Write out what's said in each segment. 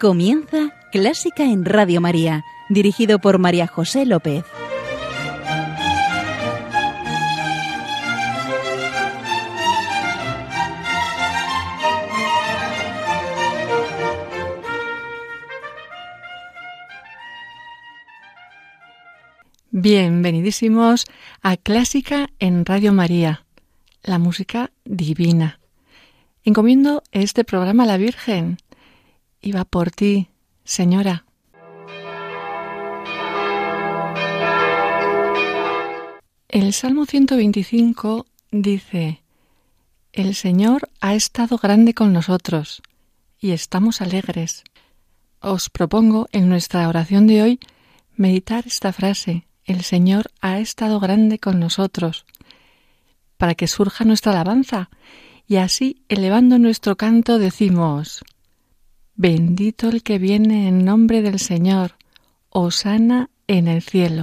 Comienza Clásica en Radio María, dirigido por María José López. Bienvenidísimos a Clásica en Radio María, la música divina. Encomiendo este programa a la Virgen va por ti, Señora. El Salmo 125 dice, El Señor ha estado grande con nosotros y estamos alegres. Os propongo en nuestra oración de hoy meditar esta frase el Señor ha estado grande con nosotros, para que surja nuestra alabanza, y así, elevando nuestro canto, decimos, Bendito el que viene en nombre del Señor, Osana en el cielo.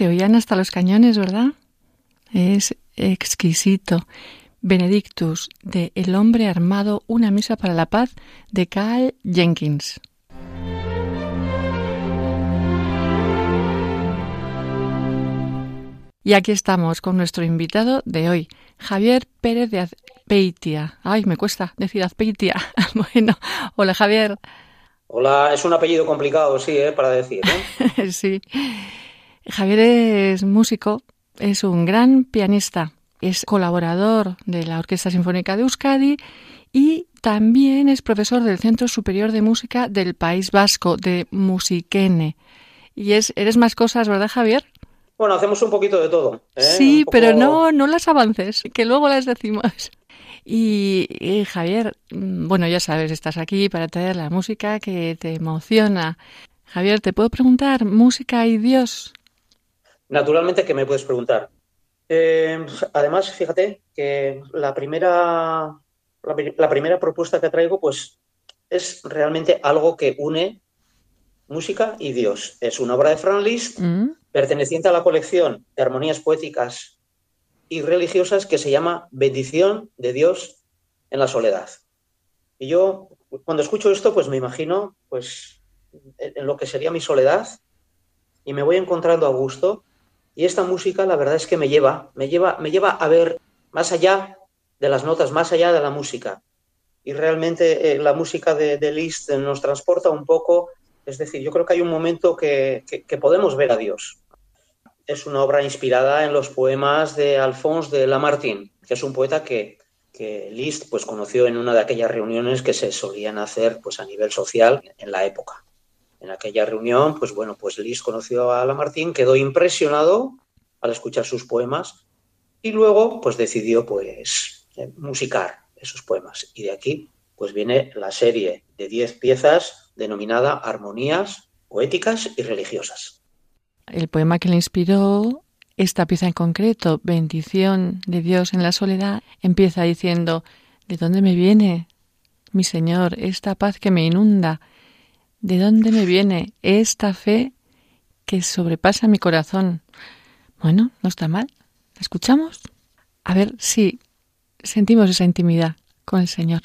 Se oían hasta los cañones, ¿verdad? Es exquisito. Benedictus, de El hombre armado, una misa para la paz, de Carl Jenkins. Y aquí estamos con nuestro invitado de hoy, Javier Pérez de Azpeitia. Ay, me cuesta decir Azpeitia. bueno, hola Javier. Hola, es un apellido complicado, sí, ¿eh? para decir. ¿eh? sí. Javier es músico, es un gran pianista, es colaborador de la Orquesta Sinfónica de Euskadi y también es profesor del Centro Superior de Música del País Vasco, de Musiquene. Y es, eres más cosas, ¿verdad, Javier? Bueno, hacemos un poquito de todo. ¿eh? Sí, pero no, no las avances, que luego las decimos. Y, Javier, mm, bueno, ya sabes, estás aquí para traer la música que te emociona. Javier, ¿te puedo preguntar, música y Dios? Naturalmente que me puedes preguntar. Eh, además, fíjate que la primera, la, primera propuesta que traigo, pues, es realmente algo que une música y Dios. Es una obra de Franz Liszt, mm. perteneciente a la colección de armonías poéticas y religiosas que se llama Bendición de Dios en la soledad. Y yo, cuando escucho esto, pues me imagino, pues, en lo que sería mi soledad y me voy encontrando a gusto y esta música, la verdad es que me lleva, me lleva, me lleva a ver más allá de las notas, más allá de la música. Y realmente eh, la música de, Liszt nos transporta un poco, es decir, yo creo que hay un momento que, podemos ver a Dios. Es una obra inspirada en los poemas de Alphonse de Lamartine, que es un poeta que, que Liszt pues, conoció en una de aquellas reuniones que se solían hacer pues, a nivel social en la época. En aquella reunión, pues bueno, pues Liszt conoció a Lamartine, quedó impresionado al escuchar sus poemas y luego pues decidió pues eh, musicar esos poemas. Y de aquí pues viene la serie de 10 piezas denominada Armonías poéticas y religiosas. El poema que le inspiró esta pieza en concreto, Bendición de Dios en la soledad, empieza diciendo, ¿de dónde me viene, mi Señor, esta paz que me inunda? ¿De dónde me viene esta fe que sobrepasa mi corazón? Bueno, no está mal. ¿La escuchamos? A ver si sentimos esa intimidad con el Señor.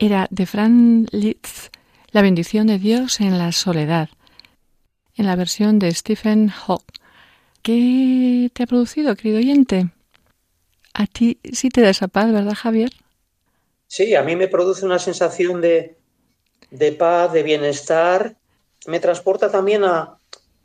Era de Fran Litz, La bendición de Dios en la soledad, en la versión de Stephen Hawk. ¿Qué te ha producido, querido oyente? A ti sí te da esa paz, ¿verdad, Javier? Sí, a mí me produce una sensación de, de paz, de bienestar. Me transporta también a,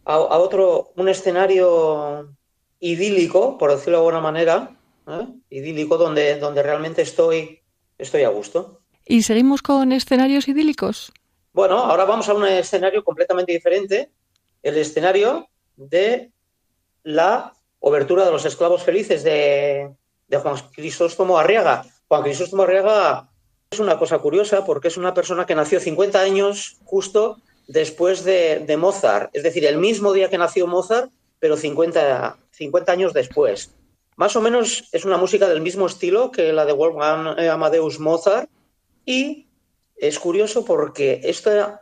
a, otro, un escenario idílico, por decirlo de alguna manera, ¿eh? idílico, donde, donde realmente estoy, estoy a gusto. ¿Y seguimos con escenarios idílicos? Bueno, ahora vamos a un escenario completamente diferente, el escenario de la obertura de los esclavos felices de, Juan Crisóstomo Arriaga. Juan Crisóstomo Arriaga es una cosa curiosa porque es una persona que nació 50 años justo después de, de Mozart, es decir, el mismo día que nació Mozart, pero 50, 50 años después. Más o menos es una música del mismo estilo que la de Wolfgang Amadeus Mozart, y es curioso porque esta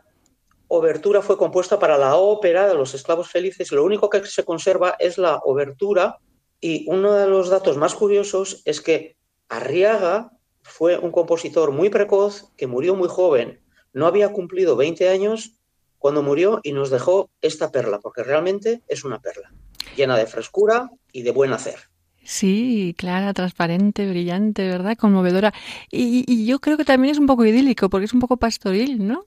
obertura fue compuesta para la ópera de los esclavos felices. Lo único que se conserva es la obertura y uno de los datos más curiosos es que Arriaga fue un compositor muy precoz que murió muy joven. No había cumplido 20 años cuando murió y nos dejó esta perla, porque realmente es una perla, llena de frescura y de buen hacer. Sí, clara, transparente, brillante, ¿verdad? Conmovedora. Y, yo creo que también es un poco idílico, porque es un poco pastoril, ¿no?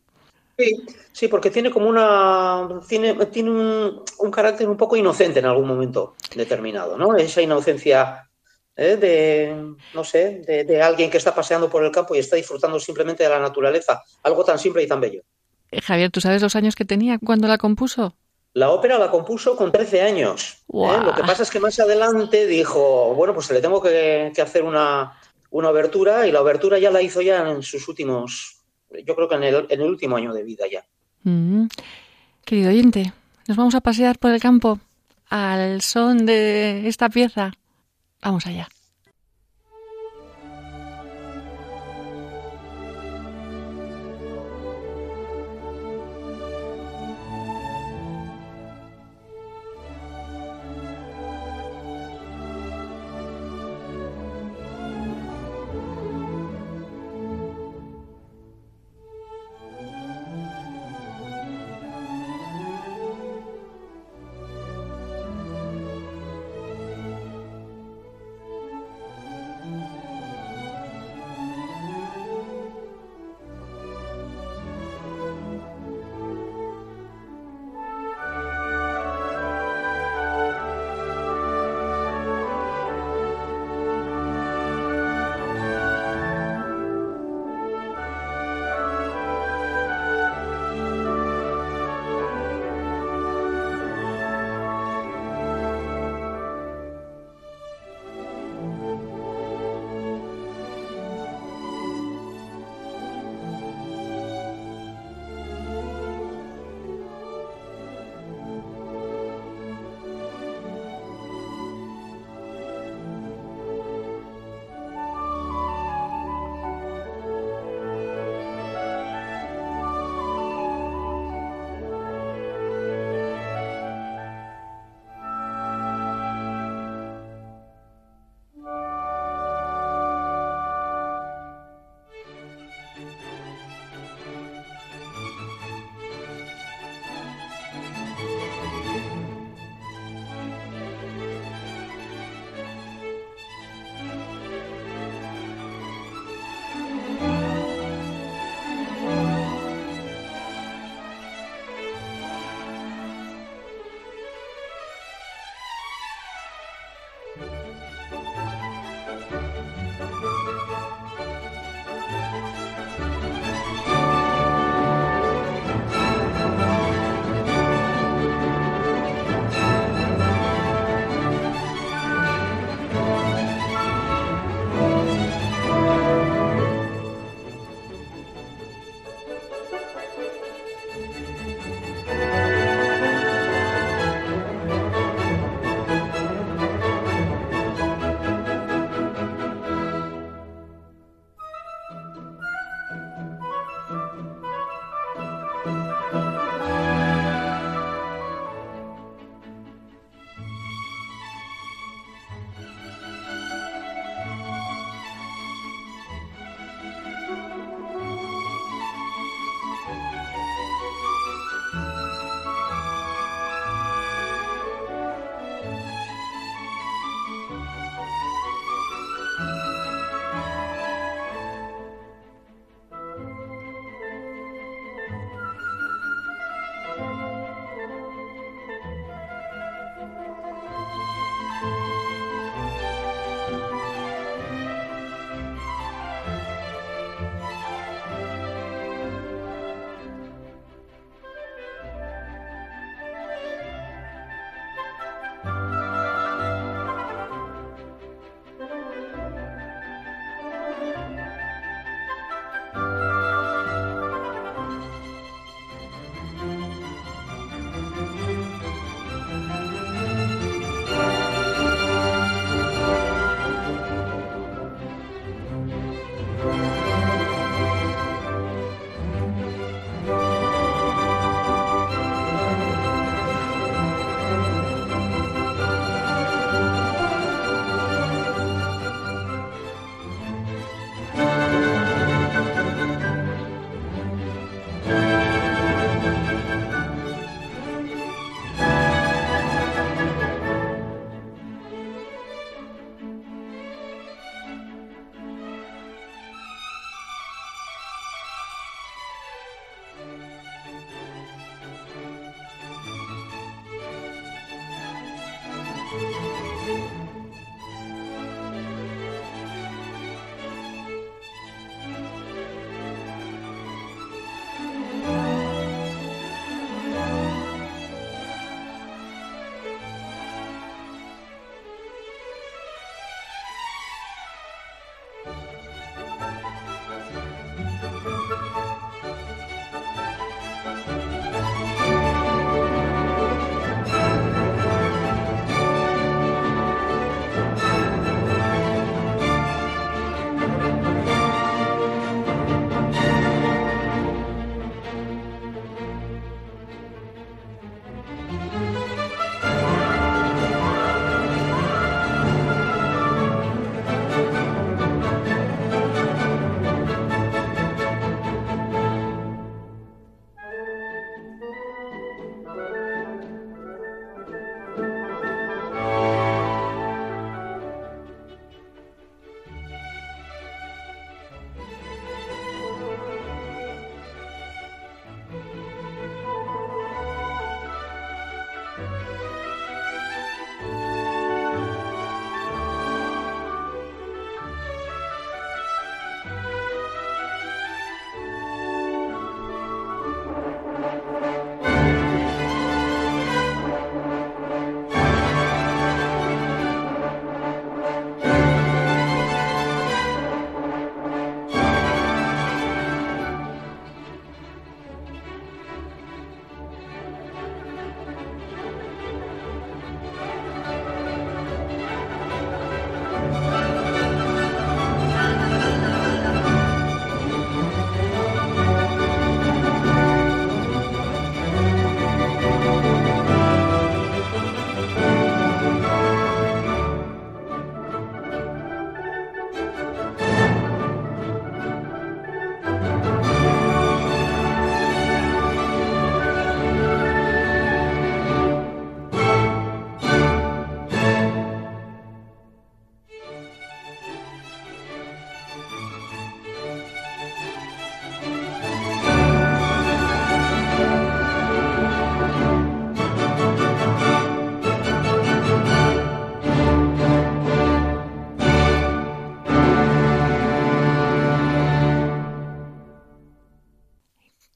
Sí, sí, porque tiene como una. tiene, tiene un, carácter un poco inocente en algún momento determinado, ¿no? Esa inocencia ¿eh? de, no sé, de, de, alguien que está paseando por el campo y está disfrutando simplemente de la naturaleza. Algo tan simple y tan bello. Eh, Javier, ¿tú sabes los años que tenía cuando la compuso? La ópera la compuso con 13 años. ¿eh? Lo que pasa es que más adelante dijo, bueno, pues le tengo que, que hacer una, una obertura y la obertura ya la hizo ya en sus últimos, yo creo que en el, en el último año de vida ya. Mm. Querido oyente, nos vamos a pasear por el campo al son de esta pieza. Vamos allá.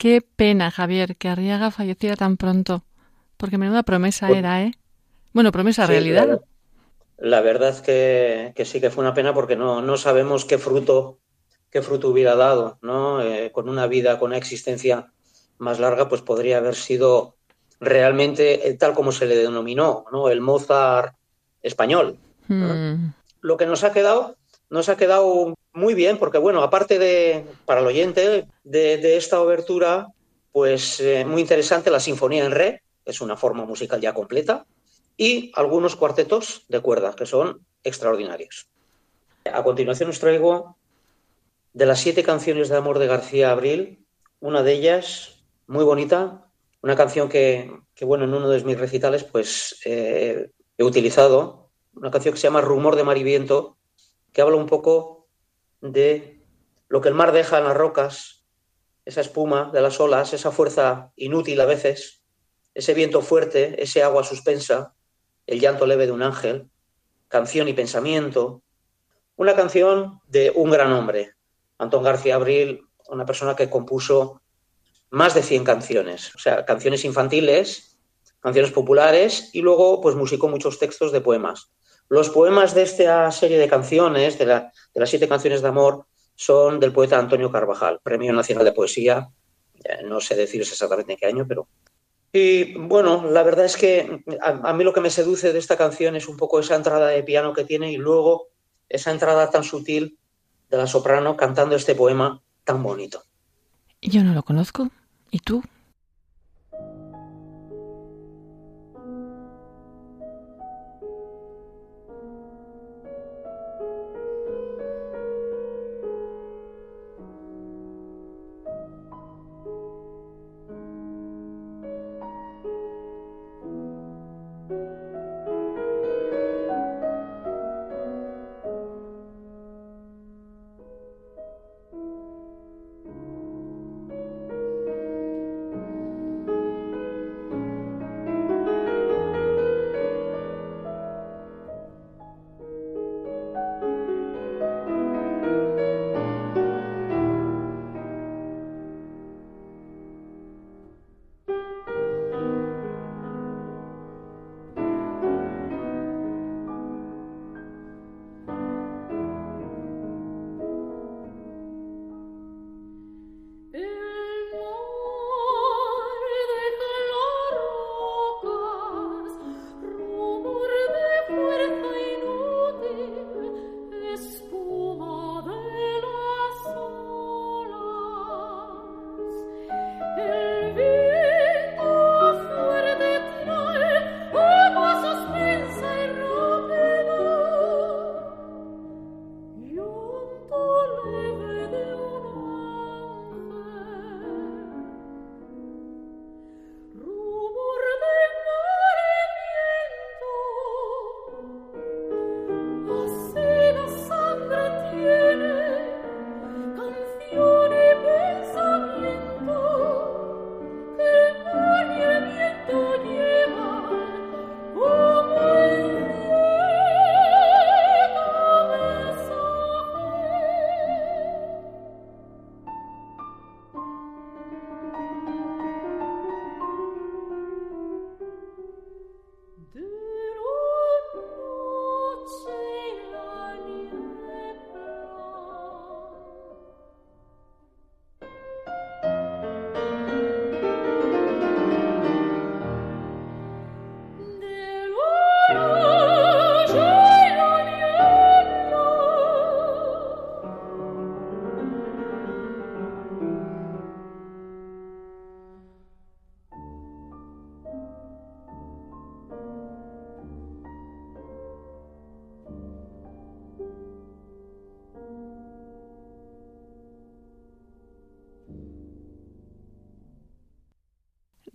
Qué pena, Javier, que Arriaga falleciera tan pronto, porque menuda promesa Pues- era, ¿eh? Bueno, promesa Sí, realidad. La, la verdad es que, que sí que fue una pena porque no, no sabemos qué fruto, qué fruto hubiera dado, ¿no? Eh, con una vida, con una existencia más larga, pues podría haber sido realmente eh, tal como se le denominó, ¿no? El Mozart español. Mm, Lo que nos ha quedado, nos ha quedado muy bien, porque bueno, aparte de, para el oyente, de, esta obertura, pues eh, muy interesante la Sinfonía en Re, es una forma musical ya completa, y algunos cuartetos de cuerdas, que son extraordinarios. A continuación os traigo de las siete canciones de amor de García Abril, una de ellas muy bonita, una canción que, que, bueno, en uno de mis recitales pues eh, he utilizado, una canción que se llama Rumor de mar y viento, que habla un poco de lo que el mar deja en las rocas, esa espuma de las olas, esa fuerza inútil a veces, ese viento fuerte, ese agua suspensa, el llanto leve de un ángel, canción y pensamiento. Una canción de un gran hombre, Antón García Abril, una persona que compuso más de 100 canciones, o sea, canciones infantiles, canciones populares y luego pues musicó muchos textos de poemas. Los poemas de esta serie de canciones, de, la, de las siete canciones de amor, son del poeta Antonio Carvajal, Premio Nacional de Poesía, no sé deciros exactamente en qué año, pero... Y bueno, la verdad es que a, a, mí lo que me seduce de esta canción es un poco esa entrada de piano que tiene y luego esa entrada tan sutil de la soprano cantando este poema tan bonito. Yo no lo conozco. ¿Y tú?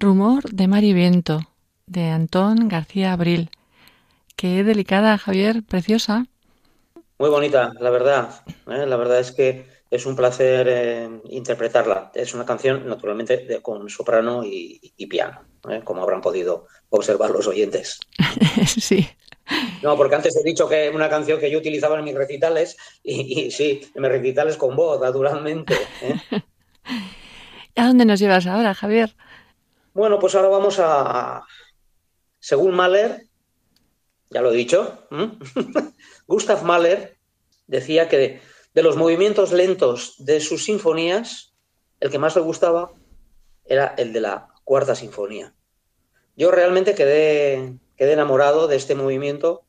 Rumor de mar y viento, de Antón García Abril. Qué delicada, Javier, preciosa. Muy bonita, la verdad. ¿eh? La verdad es que es un placer eh, interpretarla. Es una canción, naturalmente, de, con soprano y, y piano, ¿eh? como habrán podido observar los oyentes. sí. No, porque antes he dicho que una canción que yo utilizaba en mis recitales, y, y sí, en mis recitales con voz, naturalmente. ¿A dónde nos llevas ahora, Javier? Bueno, pues ahora vamos a, según Mahler, ya lo he dicho, Gustav Mahler decía que de, los movimientos lentos de sus sinfonías, el que más le gustaba era el de la cuarta sinfonía. Yo realmente quedé, quedé enamorado de este movimiento,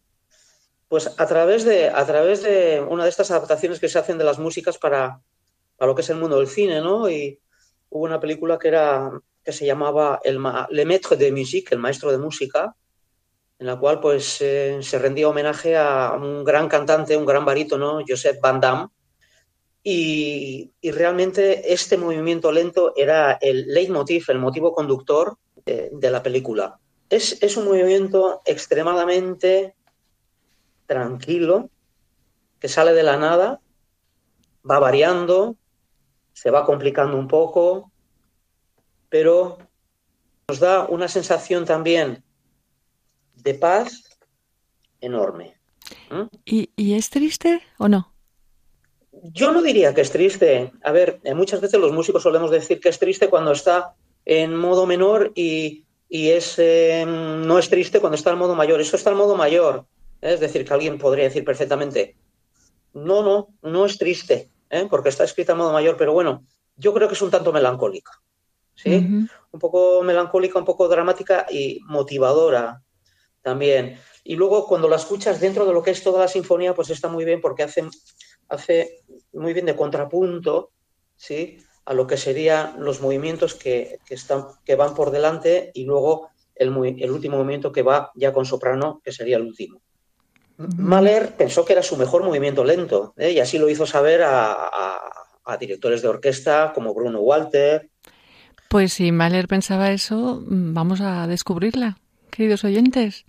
pues a través, de, a través de una de estas adaptaciones que se hacen de las músicas para, para lo que es el mundo del cine, ¿no? Y hubo una película que era que se llamaba el Le Maître de Musique, el maestro de música, en la cual pues eh, se rendía homenaje a un gran cantante, un gran barítono, Joseph Van Damme, y, realmente este movimiento lento era el leitmotiv, el motivo conductor de, la película. Es, es, un movimiento extremadamente tranquilo, que sale de la nada, va variando, se va complicando un poco, pero nos da una sensación también de paz enorme. ¿Y, es triste o no? Yo no diría que es triste. A ver, eh, muchas veces los músicos solemos decir que es triste cuando está en modo menor y, es, em, no es triste cuando está en modo mayor. Eso está en modo mayor. ¿eh? Es decir, que alguien podría decir perfectamente, no, no, no es triste, ¿eh? porque está escrita en modo mayor, pero bueno, yo creo que es un tanto melancólica. ¿Sí? Un poco melancólica, un poco dramática y motivadora también. Y luego cuando la escuchas dentro de lo que es toda la sinfonía, pues está muy bien porque hace, hace muy bien de contrapunto, ¿sí? A lo que serían los movimientos que, están, que van por delante y luego el, el, último movimiento que va ya con soprano, que sería el último. Mahler pensó que era su mejor movimiento lento ¿eh? y así lo hizo saber a, a directores de orquesta como Bruno Walter. Pues si Mahler pensaba eso, vamos a descubrirla, queridos oyentes.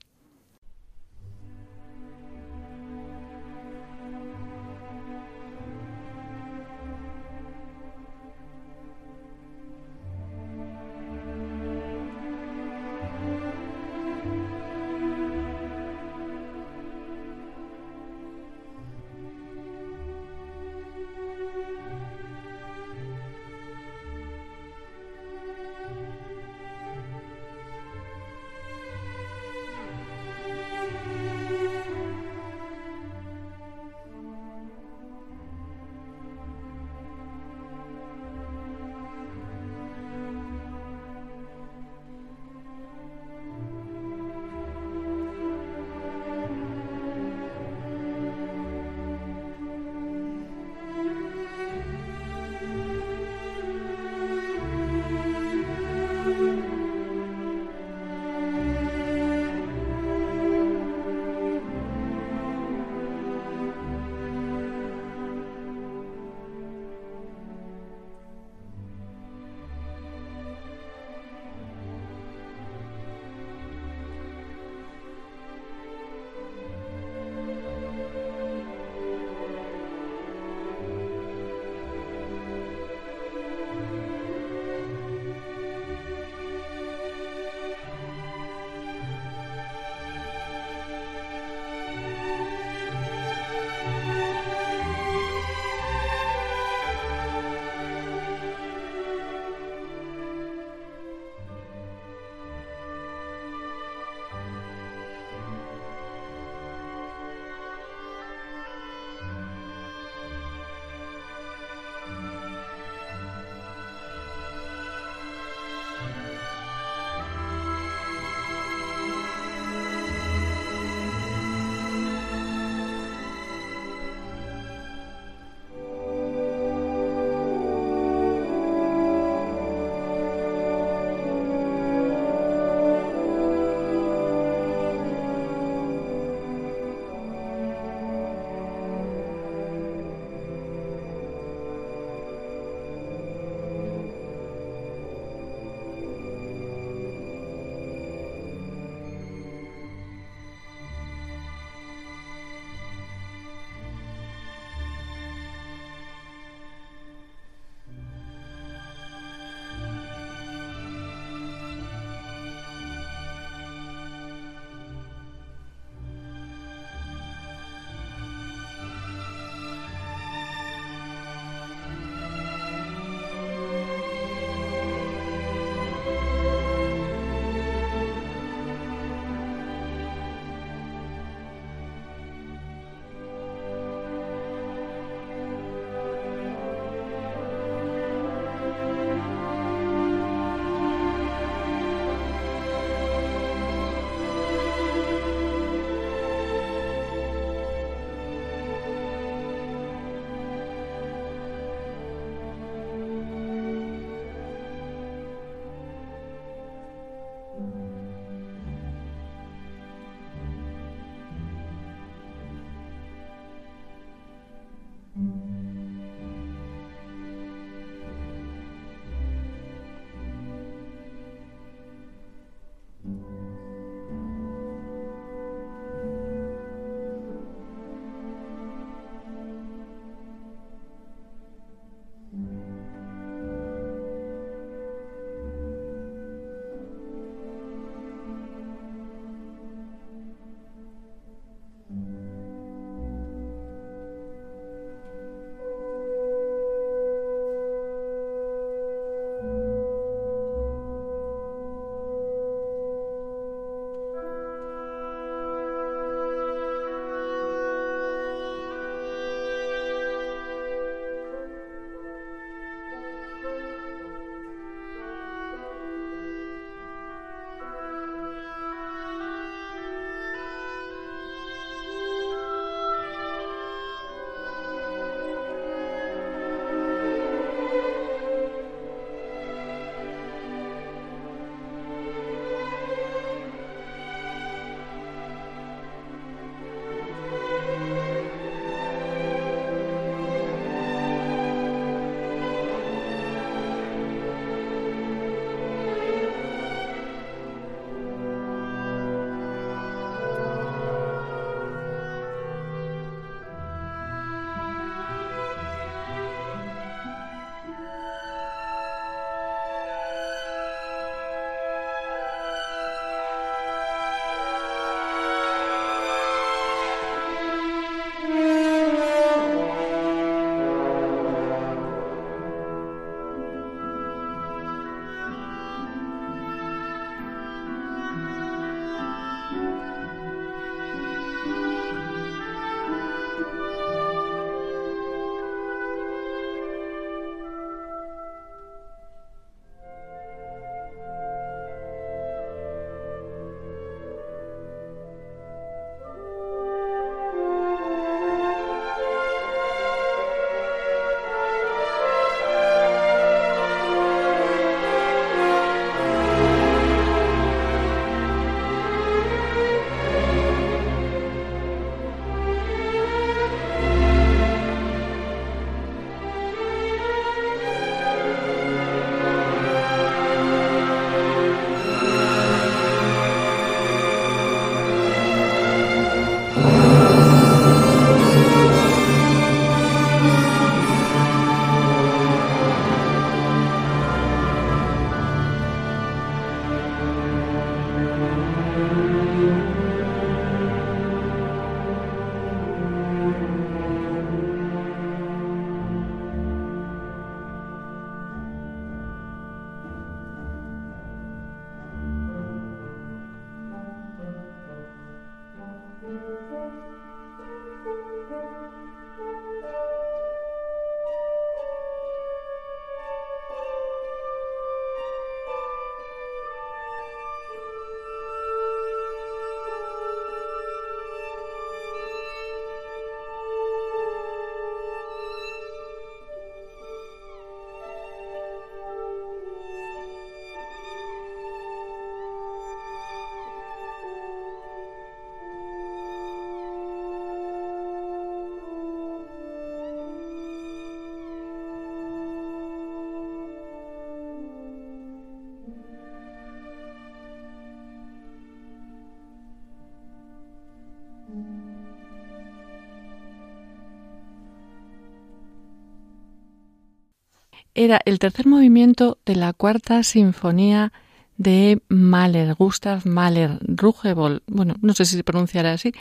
Era el tercer movimiento de la cuarta sinfonía de Mahler, Gustav Mahler, Rugebol, bueno, no sé si se pronunciará así,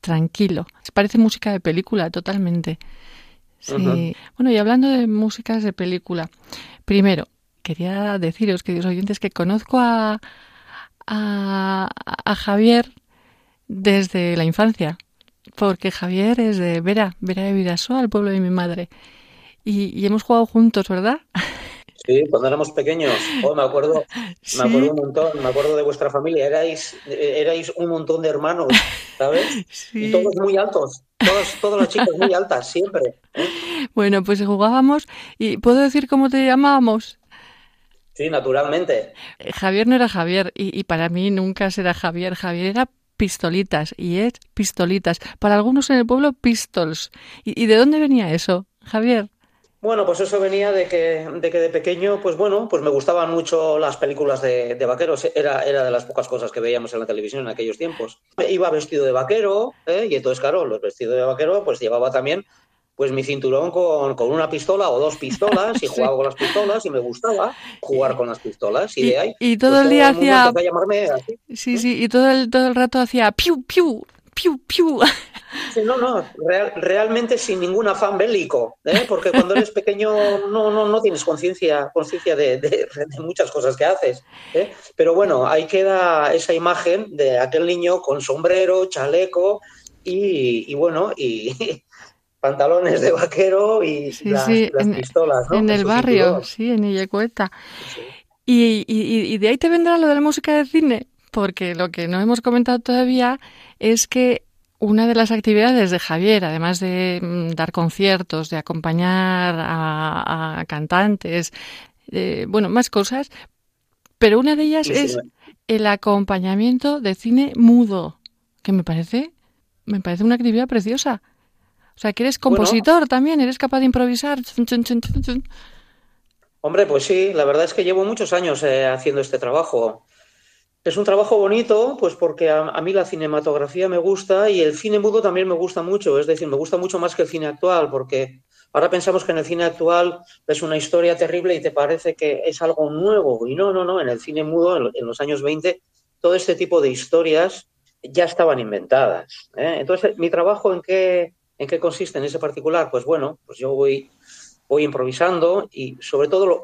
tranquilo. Parece música de película totalmente. Sí. Bueno, y hablando de músicas de película, primero, quería deciros, queridos oyentes, que conozco a, a, a Javier desde la infancia, porque Javier es de Vera, Vera de Vidasoa, el pueblo de mi madre. Y, y hemos jugado juntos, ¿verdad? Sí, cuando éramos pequeños. Oh, me acuerdo, me acuerdo un montón, me acuerdo de vuestra familia. Erais, erais un montón de hermanos, ¿sabes? Y todos muy altos. Todos, todas las chicas muy altas, siempre. ¿eh? Bueno, pues jugábamos y ¿puedo decir cómo te llamábamos? Sí, naturalmente. Eh, Javier no era Javier y, y para mí nunca será Javier. Javier era pistolitas y es pistolitas. Para algunos en el pueblo, pistols. ¿Y, y de dónde venía eso, Javier? Bueno, pues eso venía de que, de que de pequeño, pues bueno, pues me gustaban mucho las películas de, de vaqueros. Era, era de las pocas cosas que veíamos en la televisión en aquellos tiempos. Iba vestido de vaquero, ¿eh? y entonces, claro, los vestidos de vaquero, pues llevaba también pues mi cinturón con, con, una pistola o dos pistolas y jugaba con las pistolas y me gustaba jugar con las pistolas y, y de ahí y todo pues, el día hacía así. sí sí y todo el todo el rato hacía piu piu piu piu Sí, no, no, real, realmente sin ningún afán bélico, ¿eh? porque cuando eres pequeño no, no, no tienes conciencia conciencia de, de, de, muchas cosas que haces. ¿eh? Pero bueno, ahí queda esa imagen de aquel niño con sombrero, chaleco y, y bueno, y, pantalones de vaquero y sí, las, sí, las en, pistolas, ¿no? En el barrio, sí, en Illacueta. Sí. Y, y, y, de ahí te vendrá lo de la música de cine, porque lo que no hemos comentado todavía es que una de las actividades de Javier, además de mm, dar conciertos, de acompañar a, a cantantes, eh, bueno, más cosas, pero una de ellas sí, es sí. el acompañamiento de cine mudo, que me parece, me parece una actividad preciosa. O sea, que eres compositor bueno, también, eres capaz de improvisar. Hombre, pues sí, la verdad es que llevo muchos años eh, haciendo este trabajo. Es un trabajo bonito, pues porque a, mí la cinematografía me gusta y el cine mudo también me gusta mucho. Es decir, me gusta mucho más que el cine actual, porque ahora pensamos que en el cine actual es una historia terrible y te parece que es algo nuevo. Y no, no, no. En el cine mudo, en, los años 20, todo este tipo de historias ya estaban inventadas. ¿eh? Entonces, mi trabajo en qué, en qué consiste en ese particular, pues bueno, pues yo voy voy improvisando y sobre todo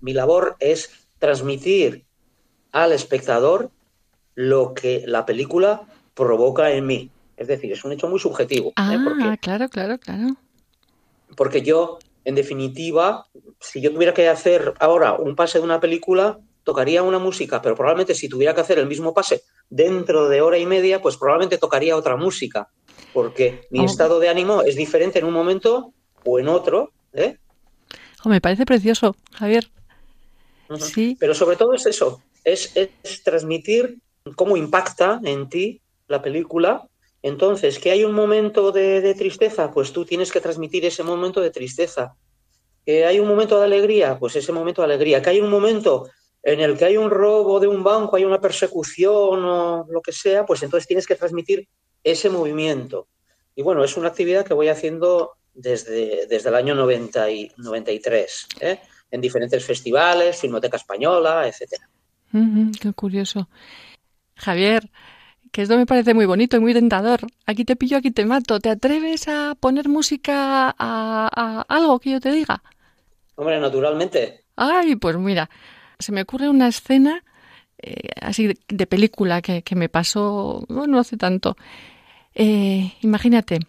mi labor es transmitir al espectador lo que la película provoca en mí. Es decir, es un hecho muy subjetivo. Ah, ¿eh? porque, claro, claro, claro. Porque yo, en definitiva, si yo tuviera que hacer ahora un pase de una película, tocaría una música, pero probablemente si tuviera que hacer el mismo pase dentro de hora y media, pues probablemente tocaría otra música, porque mi oh. estado de ánimo es diferente en un momento o en otro, ¿Eh? Oh, me parece precioso, Javier. Uh -huh. Sí. Pero sobre todo es eso, es, es, transmitir cómo impacta en ti la película. Entonces, que hay un momento de, de, tristeza, pues tú tienes que transmitir ese momento de tristeza. Que hay un momento de alegría, pues ese momento de alegría. Que hay un momento en el que hay un robo de un banco, hay una persecución o lo que sea, pues entonces tienes que transmitir ese movimiento. Y bueno, es una actividad que voy haciendo desde, desde el año 90 y 93, ¿eh? en diferentes festivales, Filmoteca Española, etc. Uh -huh, qué curioso. Javier, que esto me parece muy bonito y muy tentador. Aquí te pillo, aquí te mato. ¿Te atreves a poner música a, a algo que yo te diga? Hombre, naturalmente. Ay, pues mira, se me ocurre una escena eh, así de, de película que, que, me pasó, bueno, no hace tanto. Eh, imagínate,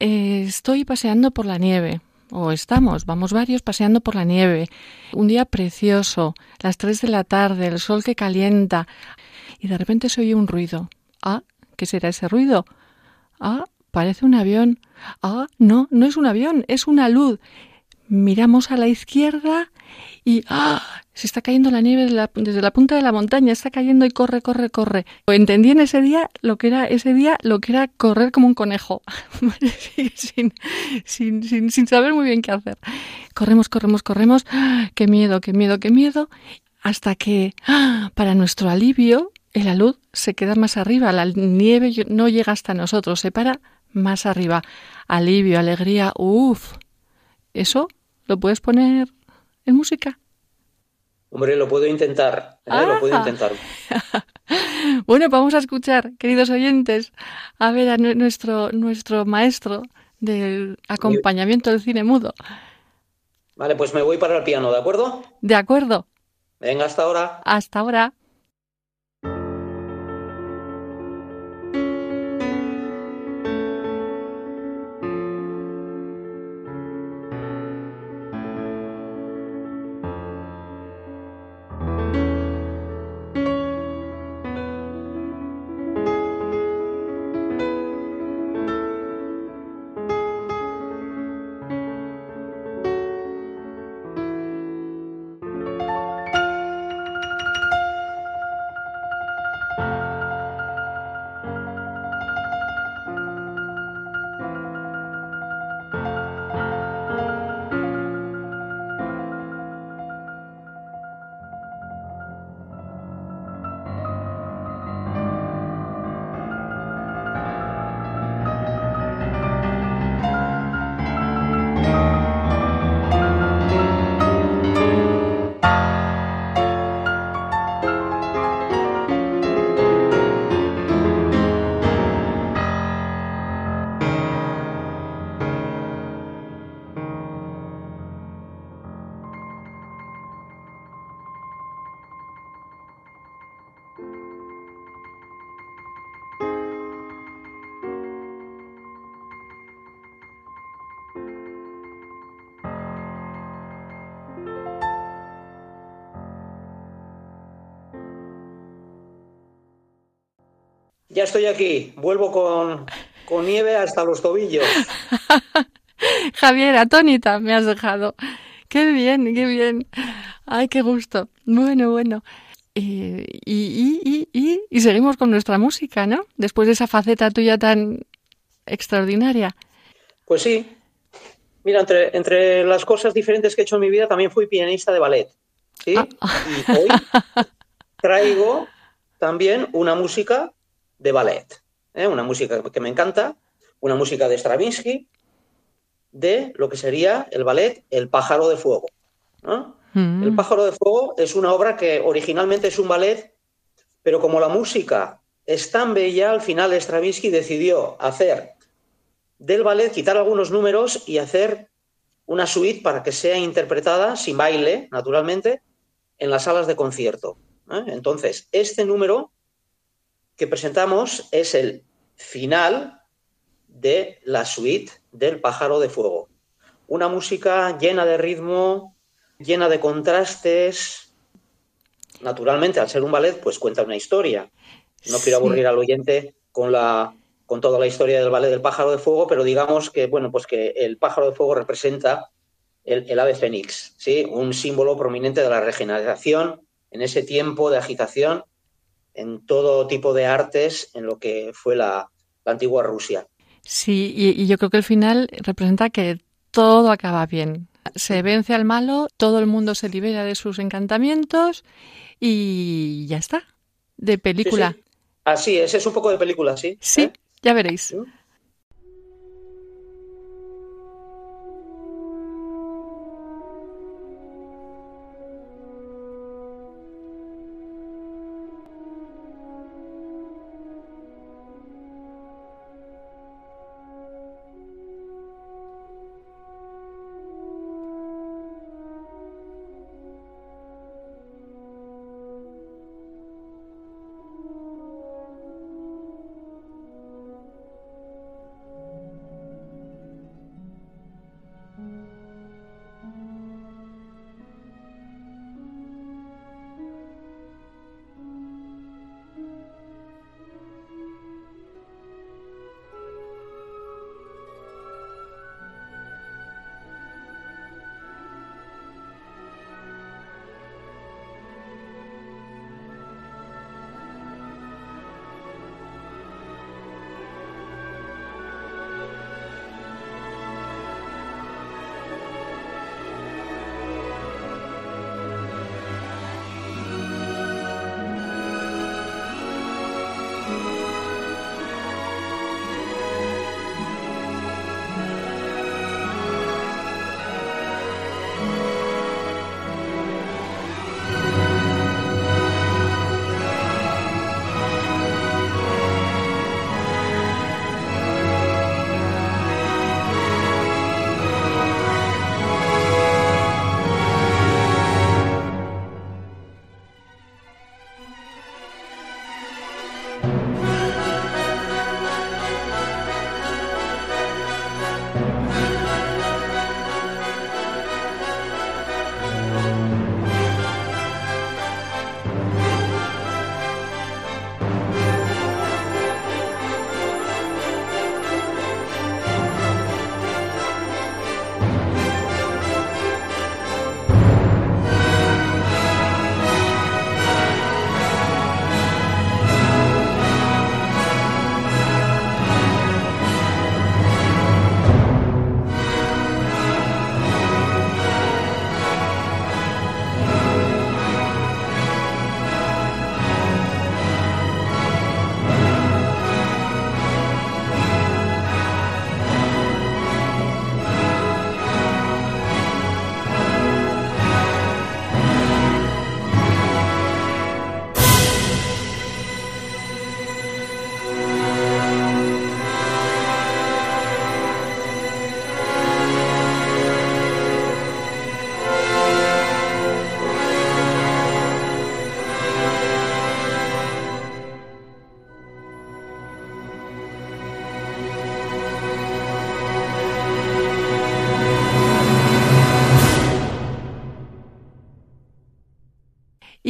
eh, estoy paseando por la nieve, o estamos, vamos varios paseando por la nieve. Un día precioso, las tres de la tarde, el sol que calienta, y de repente se oye un ruido. Ah, ¿qué será ese ruido? Ah, parece un avión. Ah, no, no es un avión, es una luz. Miramos a la izquierda y ¡ah! se está cayendo la nieve desde la, punta de la montaña, está cayendo y corre, corre, corre. Entendí en ese día lo que era ese día lo que era correr como un conejo, sin, sin, sin, sin saber muy bien qué hacer. Corremos, corremos, corremos, ¡ah! qué miedo, qué miedo, qué miedo, hasta que, ¡ah! para nuestro alivio, la luz se queda más arriba, la nieve no llega hasta nosotros, se para más arriba. Alivio, alegría, uff. Eso lo puedes poner en música? Hombre, lo puedo intentar, ¿eh? lo puedo Ah. intentar. Bueno, vamos a escuchar, queridos oyentes, a ver a nu- nuestro, nuestro maestro del acompañamiento del cine mudo. Vale, pues me voy para el piano, ¿de acuerdo? De acuerdo, Venga, hasta ahora. hasta ahora. Ya estoy aquí, vuelvo con, con nieve hasta los tobillos. Javier, atónita me has dejado. Qué bien, qué bien. Ay, qué gusto. Bueno, bueno. Eh, y, y, y, y, y seguimos con nuestra música, ¿no? Después de esa faceta tuya tan extraordinaria. Pues sí. Mira, entre, entre las cosas diferentes que he hecho en mi vida, también fui pianista de ballet. ¿sí? Ah. Y hoy traigo también una música de ballet. ¿eh? Una música que me encanta, una música de Stravinsky, de lo que sería el ballet El pájaro de fuego. ¿no? Mm. El pájaro de fuego es una obra que originalmente es un ballet, pero como la música es tan bella, al final Stravinsky decidió hacer del ballet, quitar algunos números y hacer una suite para que sea interpretada sin baile, naturalmente, en las salas de concierto. ¿eh? Entonces, este número que presentamos es el final de la suite del pájaro de fuego. Una música llena de ritmo, llena de contrastes. Naturalmente, al ser un ballet, pues cuenta una historia. No quiero Sí. aburrir al oyente con la con toda la historia del ballet del pájaro de fuego, pero digamos que bueno, pues que el pájaro de fuego representa el, el ave fénix, ¿sí? Un símbolo prominente de la regeneración en ese tiempo de agitación en todo tipo de artes en lo que fue la, la antigua Rusia. Sí, y, y yo creo que el final representa que todo acaba bien. Se vence al malo, todo el mundo se libera de sus encantamientos y ya está. De Sí, película. sí. Así es, es un poco de película, sí. Sí, ¿eh? ya veréis. Thank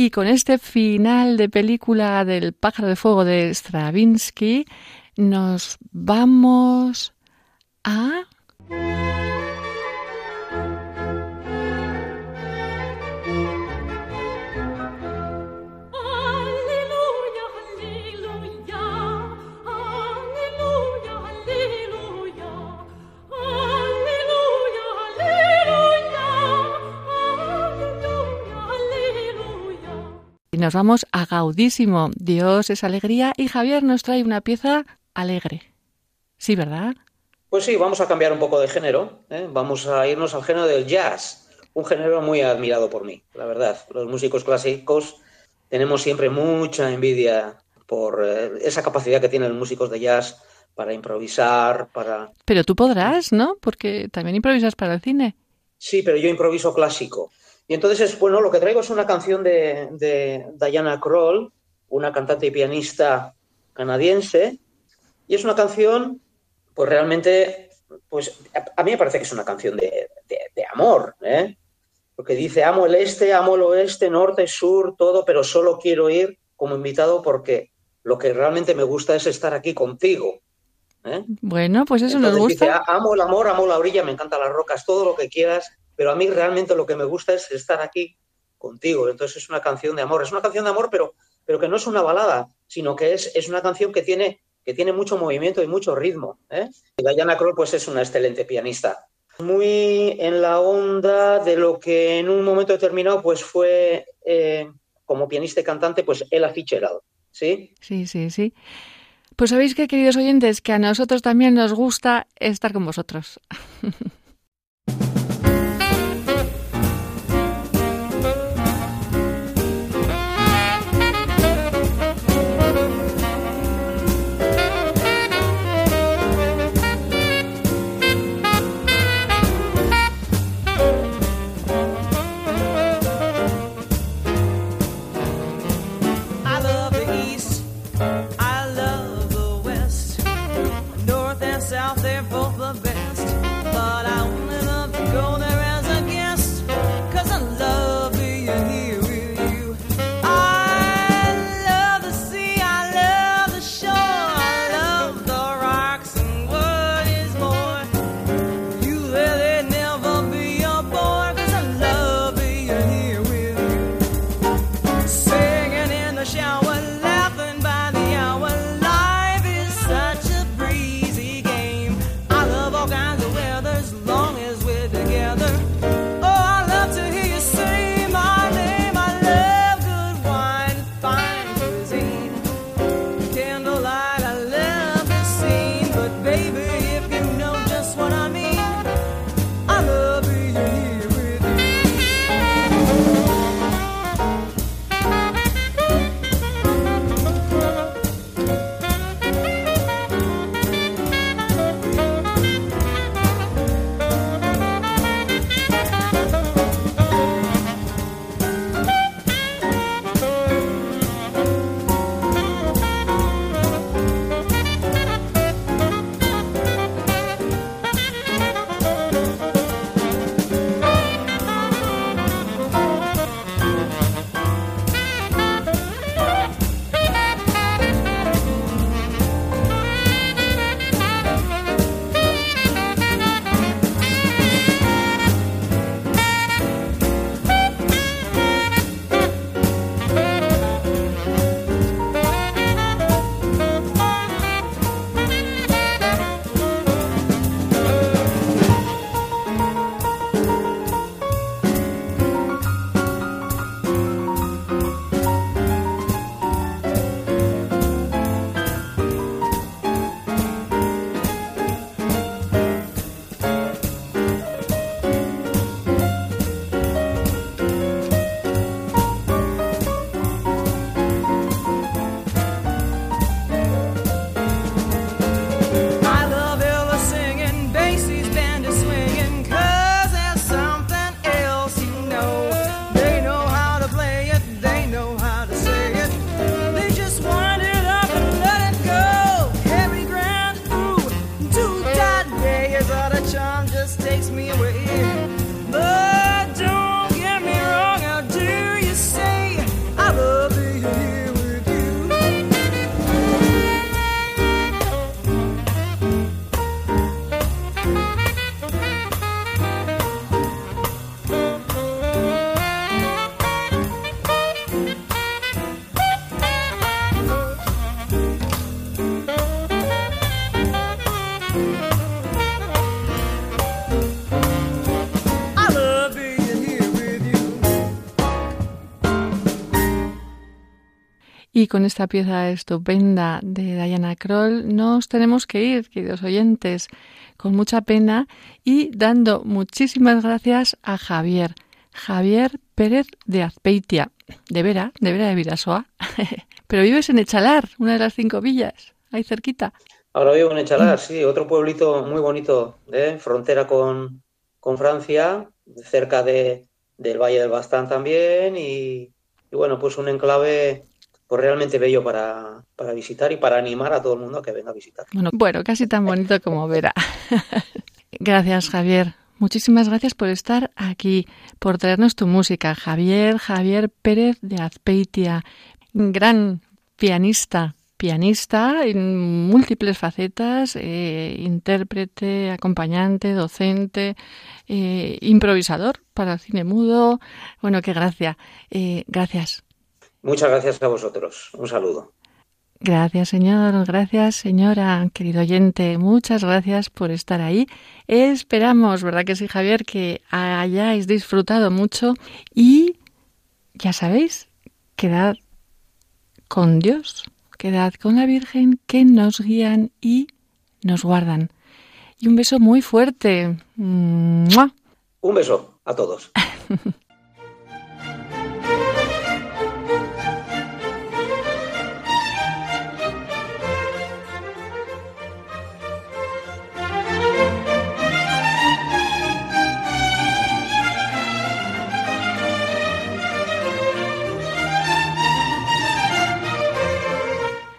Y con este final de película del pájaro de fuego de Stravinsky, nos vamos a... Y nos vamos a Gaudísimo. Dios es alegría y Javier nos trae una pieza alegre. Sí, ¿verdad? Pues sí, vamos a cambiar un poco de género. ¿eh? Vamos a irnos al género del jazz, un género muy admirado por mí, la verdad. Los músicos clásicos tenemos siempre mucha envidia por eh, esa capacidad que tienen los músicos de jazz para improvisar, para... Pero tú podrás, ¿no? Porque también improvisas para el cine. Sí, pero yo improviso clásico. Y entonces, bueno, lo que traigo es una canción de, Diana Kroll, una cantante y pianista canadiense, y es una canción, pues realmente, pues a, mí me parece que es una canción de, amor, ¿eh? Porque dice, amo el este, amo el oeste, norte, sur, todo, pero solo quiero ir como invitado porque lo que realmente me gusta es estar aquí contigo. ¿eh? Bueno, pues eso nos gusta. Dice, amo el amor, amo la orilla, me encantan las rocas, todo lo que quieras, pero a mí realmente lo que me gusta es estar aquí contigo. Entonces es una canción de amor, es una canción de amor, pero, pero que no es una balada, sino que es, es una canción que tiene, que tiene mucho movimiento y mucho ritmo. ¿eh? Diana Kroll pues es una excelente pianista. Muy en la onda de lo que en un momento determinado pues fue eh, como pianista y cantante pues Ella Fitzgerald. ¿Sí? Sí, sí, sí. Pues sabéis que, queridos oyentes, que a nosotros también nos gusta estar con vosotros. con esta pieza estupenda de Diana Kroll nos tenemos que ir, queridos oyentes, con mucha pena y dando muchísimas gracias a Javier, Javier Pérez de Azpeitia, de Vera, de Vera de Virasoa. Pero vives en Echalar, una de las cinco villas, ahí cerquita. Ahora vivo en Echalar, sí, otro pueblito muy bonito, ¿eh? frontera con, con Francia, cerca de, del Valle del Bastán también y, y bueno, pues un enclave pues realmente bello para, para, visitar y para animar a todo el mundo a que venga a visitar. Bueno, bueno casi tan bonito como Vera. gracias, Javier. Muchísimas gracias por estar aquí, por traernos tu música. Javier, Javier Pérez de Azpeitia, gran pianista, pianista en múltiples facetas, eh, intérprete, acompañante, docente, eh, improvisador para cine mudo. Bueno, qué gracia. Eh, gracias. Muchas gracias a vosotros. Un saludo. Gracias, señor. Gracias, señora, querido oyente. Muchas gracias por estar ahí. Esperamos, ¿verdad que sí, Javier, que hayáis disfrutado mucho y ya sabéis, quedad con Dios, quedad con la Virgen que nos guían y nos guardan. Y un beso muy fuerte. Un beso a todos.